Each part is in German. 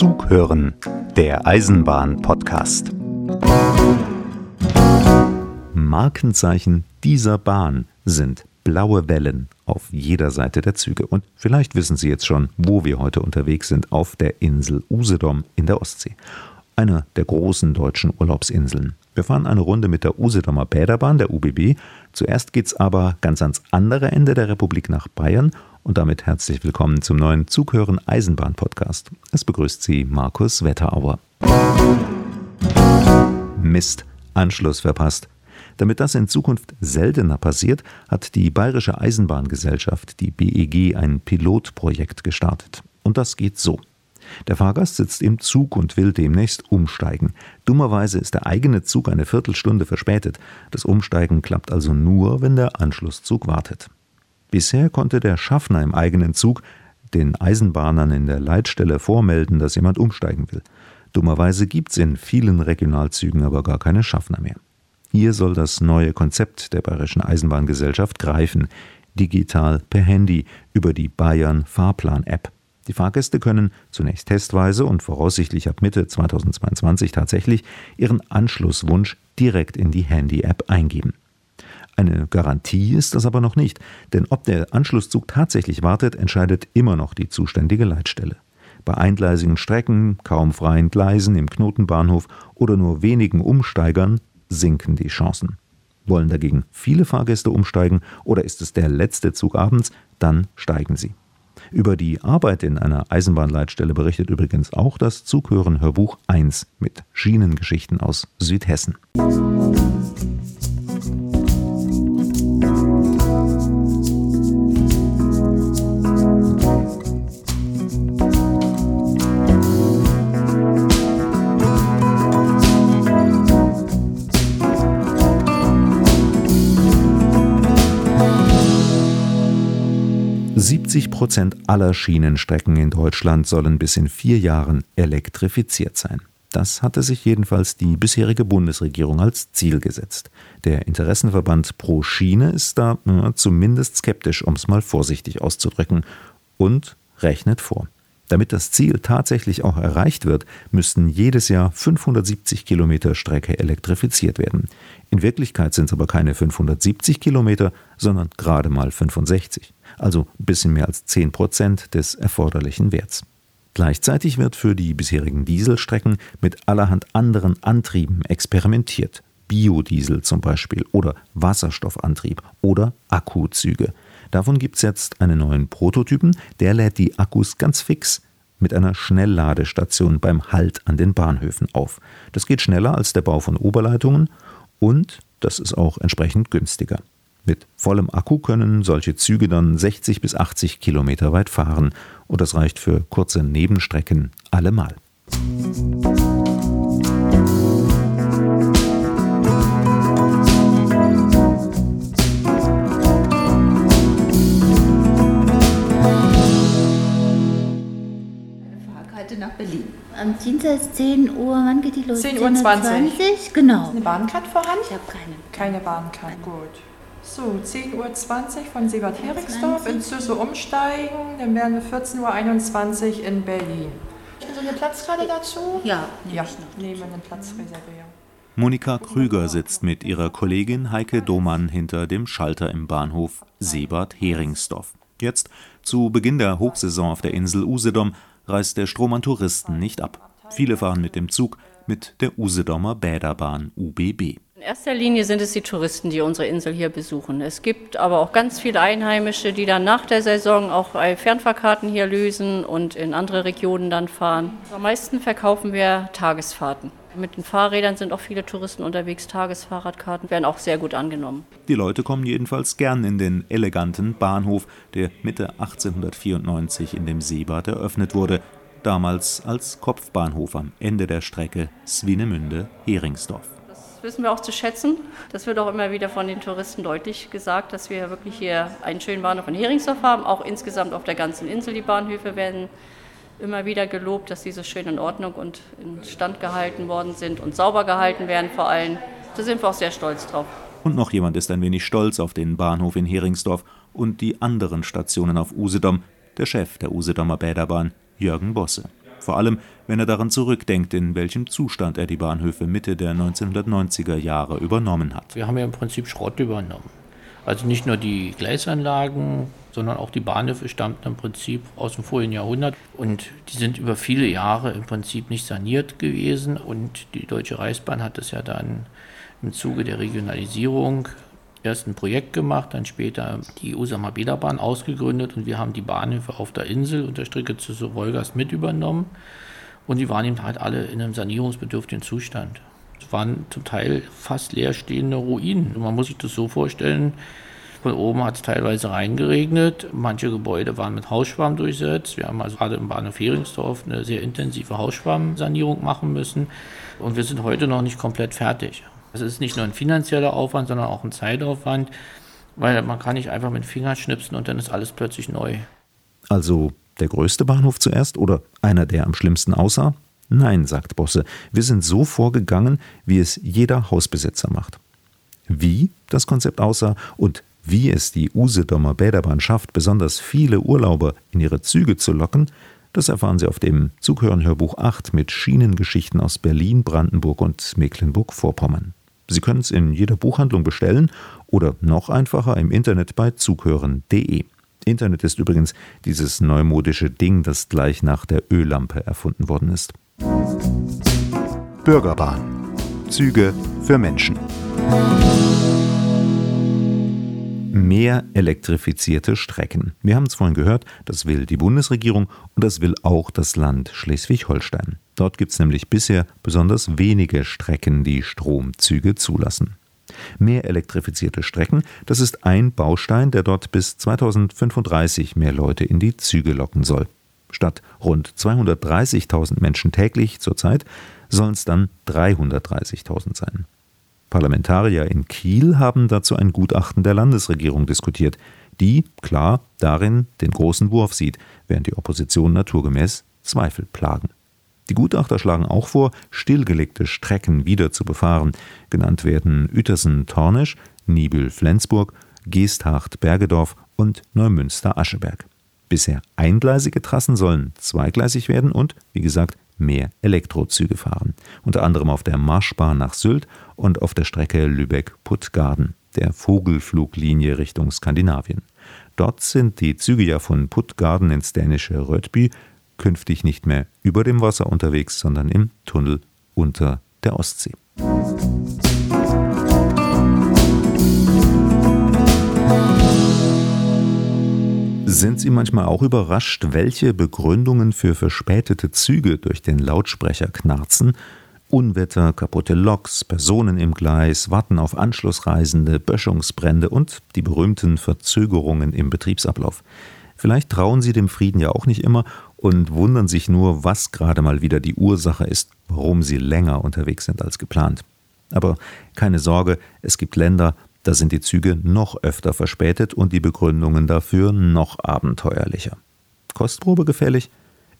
Zug hören, der Eisenbahn-Podcast. Markenzeichen dieser Bahn sind blaue Wellen auf jeder Seite der Züge. Und vielleicht wissen Sie jetzt schon, wo wir heute unterwegs sind, auf der Insel Usedom in der Ostsee. Einer der großen deutschen Urlaubsinseln. Wir fahren eine Runde mit der Usedomer Bäderbahn, der UBB. Zuerst geht's aber ganz ans andere Ende der Republik nach Bayern und damit herzlich willkommen zum neuen Zughören Eisenbahn Podcast. Es begrüßt Sie Markus Wetterauer. Mist, Anschluss verpasst. Damit das in Zukunft seltener passiert, hat die Bayerische Eisenbahngesellschaft, die BEG, ein Pilotprojekt gestartet. Und das geht so. Der Fahrgast sitzt im Zug und will demnächst umsteigen. Dummerweise ist der eigene Zug eine Viertelstunde verspätet. Das Umsteigen klappt also nur, wenn der Anschlusszug wartet. Bisher konnte der Schaffner im eigenen Zug den Eisenbahnern in der Leitstelle vormelden, dass jemand umsteigen will. Dummerweise gibt es in vielen Regionalzügen aber gar keine Schaffner mehr. Hier soll das neue Konzept der Bayerischen Eisenbahngesellschaft greifen, digital per Handy über die Bayern Fahrplan App. Die Fahrgäste können zunächst testweise und voraussichtlich ab Mitte 2022 tatsächlich ihren Anschlusswunsch direkt in die Handy-App eingeben. Eine Garantie ist das aber noch nicht, denn ob der Anschlusszug tatsächlich wartet, entscheidet immer noch die zuständige Leitstelle. Bei eingleisigen Strecken, kaum freien Gleisen im Knotenbahnhof oder nur wenigen Umsteigern sinken die Chancen. Wollen dagegen viele Fahrgäste umsteigen oder ist es der letzte Zug abends, dann steigen sie. Über die Arbeit in einer Eisenbahnleitstelle berichtet übrigens auch das Zughören Hörbuch 1 mit Schienengeschichten aus Südhessen. 70 Prozent aller Schienenstrecken in Deutschland sollen bis in vier Jahren elektrifiziert sein. Das hatte sich jedenfalls die bisherige Bundesregierung als Ziel gesetzt. Der Interessenverband Pro Schiene ist da na, zumindest skeptisch, um es mal vorsichtig auszudrücken, und rechnet vor. Damit das Ziel tatsächlich auch erreicht wird, müssten jedes Jahr 570 Kilometer Strecke elektrifiziert werden. In Wirklichkeit sind es aber keine 570 Kilometer, sondern gerade mal 65 also ein bisschen mehr als 10 Prozent des erforderlichen Werts. Gleichzeitig wird für die bisherigen Dieselstrecken mit allerhand anderen Antrieben experimentiert. Biodiesel zum Beispiel oder Wasserstoffantrieb oder Akkuzüge. Davon gibt es jetzt einen neuen Prototypen, der lädt die Akkus ganz fix mit einer Schnellladestation beim Halt an den Bahnhöfen auf. Das geht schneller als der Bau von Oberleitungen und das ist auch entsprechend günstiger. Mit vollem Akku können solche Züge dann 60 bis 80 Kilometer weit fahren und das reicht für kurze Nebenstrecken allemal. nach Am Dienstag 10 Uhr, wann geht die los? 10 Uhr 20. 20? Genau. Ist eine Bahncard vorhanden? Ich habe keine. Keine Bahncard, gut. So, 10.20 Uhr von Sebert Heringsdorf in Züsse umsteigen, dann wären wir 14.21 Uhr in Berlin. Ist so einen Platz gerade dazu? Ja, ja nehmen wir einen Platz reservieren. Monika Krüger sitzt mit ihrer Kollegin Heike Domann hinter dem Schalter im Bahnhof Sebert Heringsdorf. Jetzt, zu Beginn der Hochsaison auf der Insel Usedom, reißt der Strom an Touristen nicht ab. Viele fahren mit dem Zug, mit der Usedomer Bäderbahn UBB. In erster Linie sind es die Touristen, die unsere Insel hier besuchen. Es gibt aber auch ganz viele Einheimische, die dann nach der Saison auch Fernfahrkarten hier lösen und in andere Regionen dann fahren. Am meisten verkaufen wir Tagesfahrten. Mit den Fahrrädern sind auch viele Touristen unterwegs. Tagesfahrradkarten werden auch sehr gut angenommen. Die Leute kommen jedenfalls gern in den eleganten Bahnhof, der Mitte 1894 in dem Seebad eröffnet wurde. Damals als Kopfbahnhof am Ende der Strecke Swinemünde-Heringsdorf wissen wir auch zu schätzen. Das wird auch immer wieder von den Touristen deutlich gesagt, dass wir wirklich hier einen schönen Bahnhof in Heringsdorf haben. Auch insgesamt auf der ganzen Insel die Bahnhöfe werden immer wieder gelobt, dass sie so schön in Ordnung und in Stand gehalten worden sind und sauber gehalten werden vor allem. Da sind wir auch sehr stolz drauf. Und noch jemand ist ein wenig stolz auf den Bahnhof in Heringsdorf und die anderen Stationen auf Usedom, der Chef der Usedomer Bäderbahn, Jürgen Bosse. Vor allem, wenn er daran zurückdenkt, in welchem Zustand er die Bahnhöfe Mitte der 1990er Jahre übernommen hat. Wir haben ja im Prinzip Schrott übernommen. Also nicht nur die Gleisanlagen, sondern auch die Bahnhöfe stammten im Prinzip aus dem vorigen Jahrhundert. Und die sind über viele Jahre im Prinzip nicht saniert gewesen. Und die Deutsche Reichsbahn hat das ja dann im Zuge der Regionalisierung erst ein Projekt gemacht, dann später die Usama Beda Bahn ausgegründet. Und wir haben die Bahnhöfe auf der Insel und der Strecke zu Wolgast mit übernommen. Und die waren eben halt alle in einem sanierungsbedürftigen Zustand. Waren zum Teil fast leerstehende Ruinen. Man muss sich das so vorstellen, von oben hat es teilweise reingeregnet. Manche Gebäude waren mit Hausschwamm durchsetzt. Wir haben also gerade im Bahnhof Heringsdorf eine sehr intensive Hausschwammsanierung machen müssen. Und wir sind heute noch nicht komplett fertig. Es ist nicht nur ein finanzieller Aufwand, sondern auch ein Zeitaufwand, weil man kann nicht einfach mit Finger schnipsen und dann ist alles plötzlich neu. Also der größte Bahnhof zuerst oder einer, der am schlimmsten aussah? Nein, sagt Bosse, wir sind so vorgegangen, wie es jeder Hausbesitzer macht. Wie das Konzept aussah und wie es die Usedomer Bäderbahn schafft, besonders viele Urlauber in ihre Züge zu locken, das erfahren Sie auf dem Zughören-Hörbuch 8 mit Schienengeschichten aus Berlin, Brandenburg und Mecklenburg-Vorpommern. Sie können es in jeder Buchhandlung bestellen oder noch einfacher im Internet bei zughören.de. Internet ist übrigens dieses neumodische Ding, das gleich nach der Öllampe erfunden worden ist. Bürgerbahn. Züge für Menschen. Mehr elektrifizierte Strecken. Wir haben es vorhin gehört, das will die Bundesregierung und das will auch das Land Schleswig-Holstein. Dort gibt es nämlich bisher besonders wenige Strecken, die Stromzüge zulassen. Mehr elektrifizierte Strecken, das ist ein Baustein, der dort bis 2035 mehr Leute in die Züge locken soll. Statt rund 230.000 Menschen täglich zurzeit sollen es dann 330.000 sein. Parlamentarier in Kiel haben dazu ein Gutachten der Landesregierung diskutiert, die, klar, darin den großen Wurf sieht, während die Opposition naturgemäß Zweifel plagen. Die Gutachter schlagen auch vor, stillgelegte Strecken wieder zu befahren. Genannt werden Uetersen-Tornisch, Nibel-Flensburg, Geesthacht-Bergedorf und Neumünster-Ascheberg. Bisher eingleisige Trassen sollen zweigleisig werden und, wie gesagt, mehr Elektrozüge fahren. Unter anderem auf der Marschbahn nach Sylt und auf der Strecke Lübeck-Puttgarden, der Vogelfluglinie Richtung Skandinavien. Dort sind die Züge ja von Puttgarden ins dänische Rödby künftig nicht mehr über dem Wasser unterwegs, sondern im Tunnel unter der Ostsee. Sind Sie manchmal auch überrascht, welche Begründungen für verspätete Züge durch den Lautsprecher knarzen? Unwetter, kaputte Loks, Personen im Gleis, Warten auf Anschlussreisende, Böschungsbrände und die berühmten Verzögerungen im Betriebsablauf. Vielleicht trauen Sie dem Frieden ja auch nicht immer und wundern sich nur, was gerade mal wieder die Ursache ist, warum Sie länger unterwegs sind als geplant. Aber keine Sorge, es gibt Länder, da sind die Züge noch öfter verspätet und die Begründungen dafür noch abenteuerlicher. Kostprobe gefällig?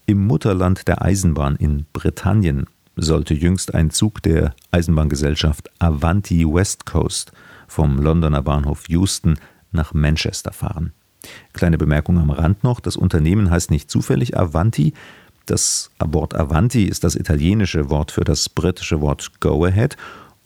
Im Mutterland der Eisenbahn in Britannien sollte jüngst ein Zug der Eisenbahngesellschaft Avanti West Coast vom Londoner Bahnhof Euston nach Manchester fahren. Kleine Bemerkung am Rand noch: Das Unternehmen heißt nicht zufällig Avanti. Das Wort Avanti ist das italienische Wort für das britische Wort Go Ahead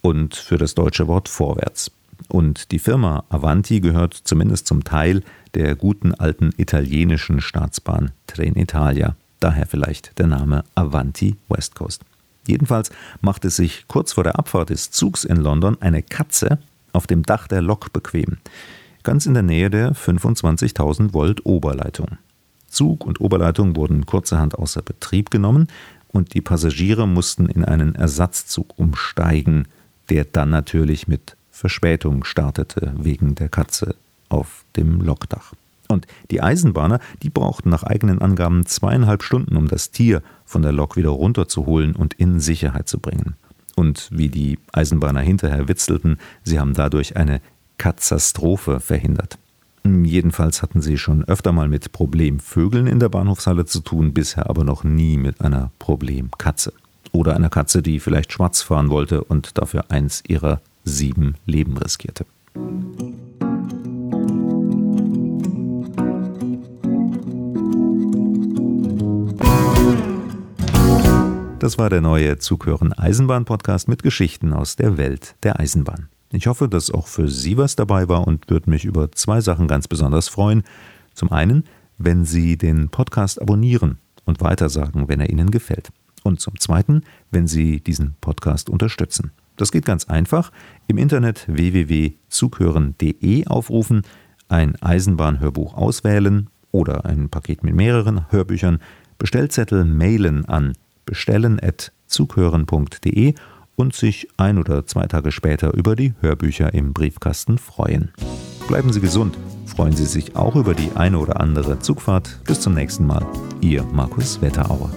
und für das deutsche Wort Vorwärts. Und die Firma Avanti gehört zumindest zum Teil der guten alten italienischen Staatsbahn Trenitalia. Daher vielleicht der Name Avanti West Coast. Jedenfalls macht es sich kurz vor der Abfahrt des Zugs in London eine Katze auf dem Dach der Lok bequem, ganz in der Nähe der 25.000 Volt Oberleitung. Zug und Oberleitung wurden kurzerhand außer Betrieb genommen und die Passagiere mussten in einen Ersatzzug umsteigen, der dann natürlich mit Verspätung startete wegen der Katze auf dem Lokdach. Und die Eisenbahner, die brauchten nach eigenen Angaben zweieinhalb Stunden, um das Tier von der Lok wieder runterzuholen und in Sicherheit zu bringen. Und wie die Eisenbahner hinterher witzelten, sie haben dadurch eine Katastrophe verhindert. Jedenfalls hatten sie schon öfter mal mit Problemvögeln in der Bahnhofshalle zu tun, bisher aber noch nie mit einer Problemkatze. Oder einer Katze, die vielleicht schwarz fahren wollte und dafür eins ihrer sieben Leben riskierte. Das war der neue Zughören Eisenbahn Podcast mit Geschichten aus der Welt der Eisenbahn. Ich hoffe, dass auch für Sie was dabei war und würde mich über zwei Sachen ganz besonders freuen. Zum einen, wenn Sie den Podcast abonnieren und weitersagen, wenn er Ihnen gefällt. Und zum Zweiten, wenn Sie diesen Podcast unterstützen. Das geht ganz einfach. Im Internet www.zughören.de aufrufen, ein Eisenbahnhörbuch auswählen oder ein Paket mit mehreren Hörbüchern, Bestellzettel mailen an bestellen.zughören.de und sich ein oder zwei Tage später über die Hörbücher im Briefkasten freuen. Bleiben Sie gesund, freuen Sie sich auch über die eine oder andere Zugfahrt. Bis zum nächsten Mal. Ihr Markus Wetterauer.